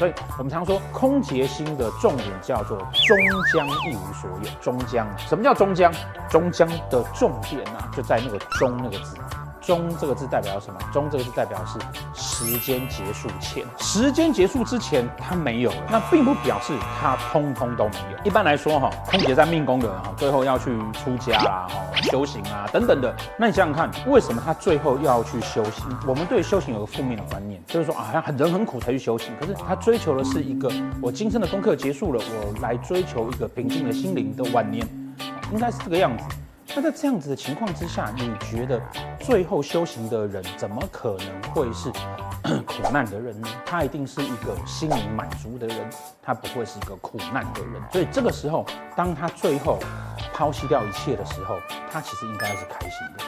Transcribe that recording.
所以我们常说空结心的重点叫做终将一无所有。终将，什么叫终将？终将的重点啊，就在那个终那个字。终这个字代表什么？终这个字代表是时间结束前，时间结束之前它没有了，那并不表示它通通都没有。一般来说哈，空姐在命宫的人哈，最后要去出家啦、哈修行啊等等的。那你想想看，为什么他最后要去修行？我们对修行有个负面的观念，就是说啊，好像很人很苦才去修行。可是他追求的是一个，我今生的功课结束了，我来追求一个平静的心灵的晚年，应该是这个样子。那在这样子的情况之下，你觉得最后修行的人怎么可能会是 苦难的人呢？他一定是一个心灵满足的人，他不会是一个苦难的人。所以这个时候，当他最后抛弃掉一切的时候，他其实应该是开心的。